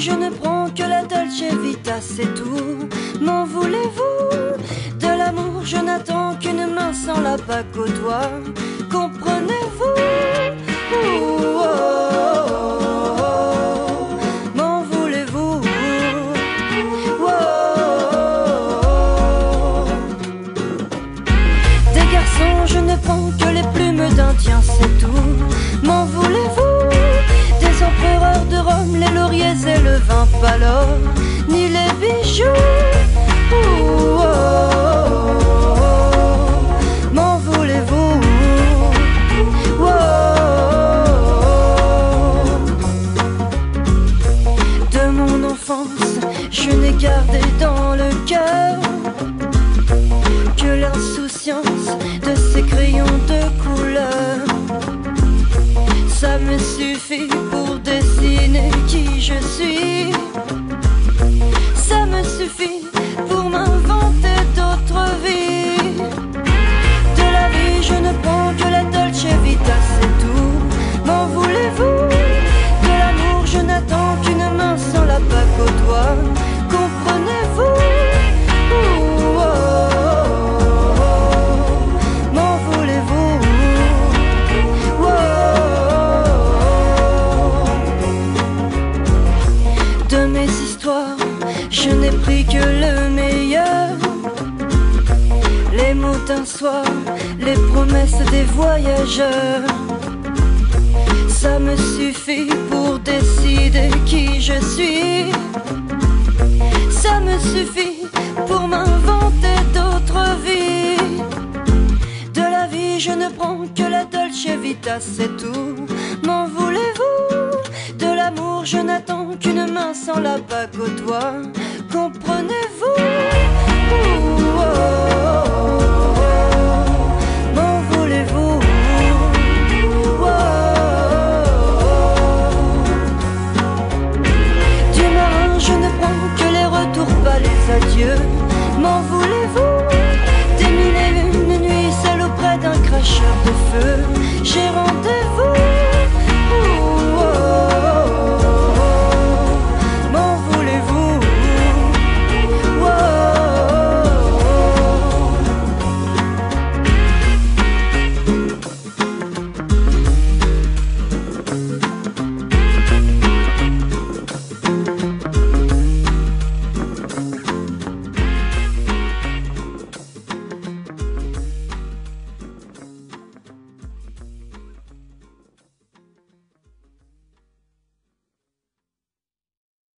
je ne prends que la Dolce Vita, c'est tout. M'en voulez-vous De l'amour, je n'attends qu'une main sans la bague au doigt. Comprenez-vous? Ouh, oh, oh, oh. M'en voulez-vous? Oh, oh, oh. Des garçons, je ne prends que les plumes d'Indien, c'est tout. M'en voulez-vous? Ni les bijoux. Oh, oh, oh. M'en voulez-vous? De mon enfance, je n'ai gardé dans le cœur Ça me suffit pour dessiner qui je suis. Mes histoires, je n'ai pris que le meilleur. Les mots d'un soir, les promesses des voyageurs. Ça me suffit pour décider qui je suis. Ça me suffit pour m'inventer d'autres vies. De la vie, je ne prends que la Dolce Vita, c'est tout. Je n'attends qu'une main sans la bague au doigt. Comprenez-vous?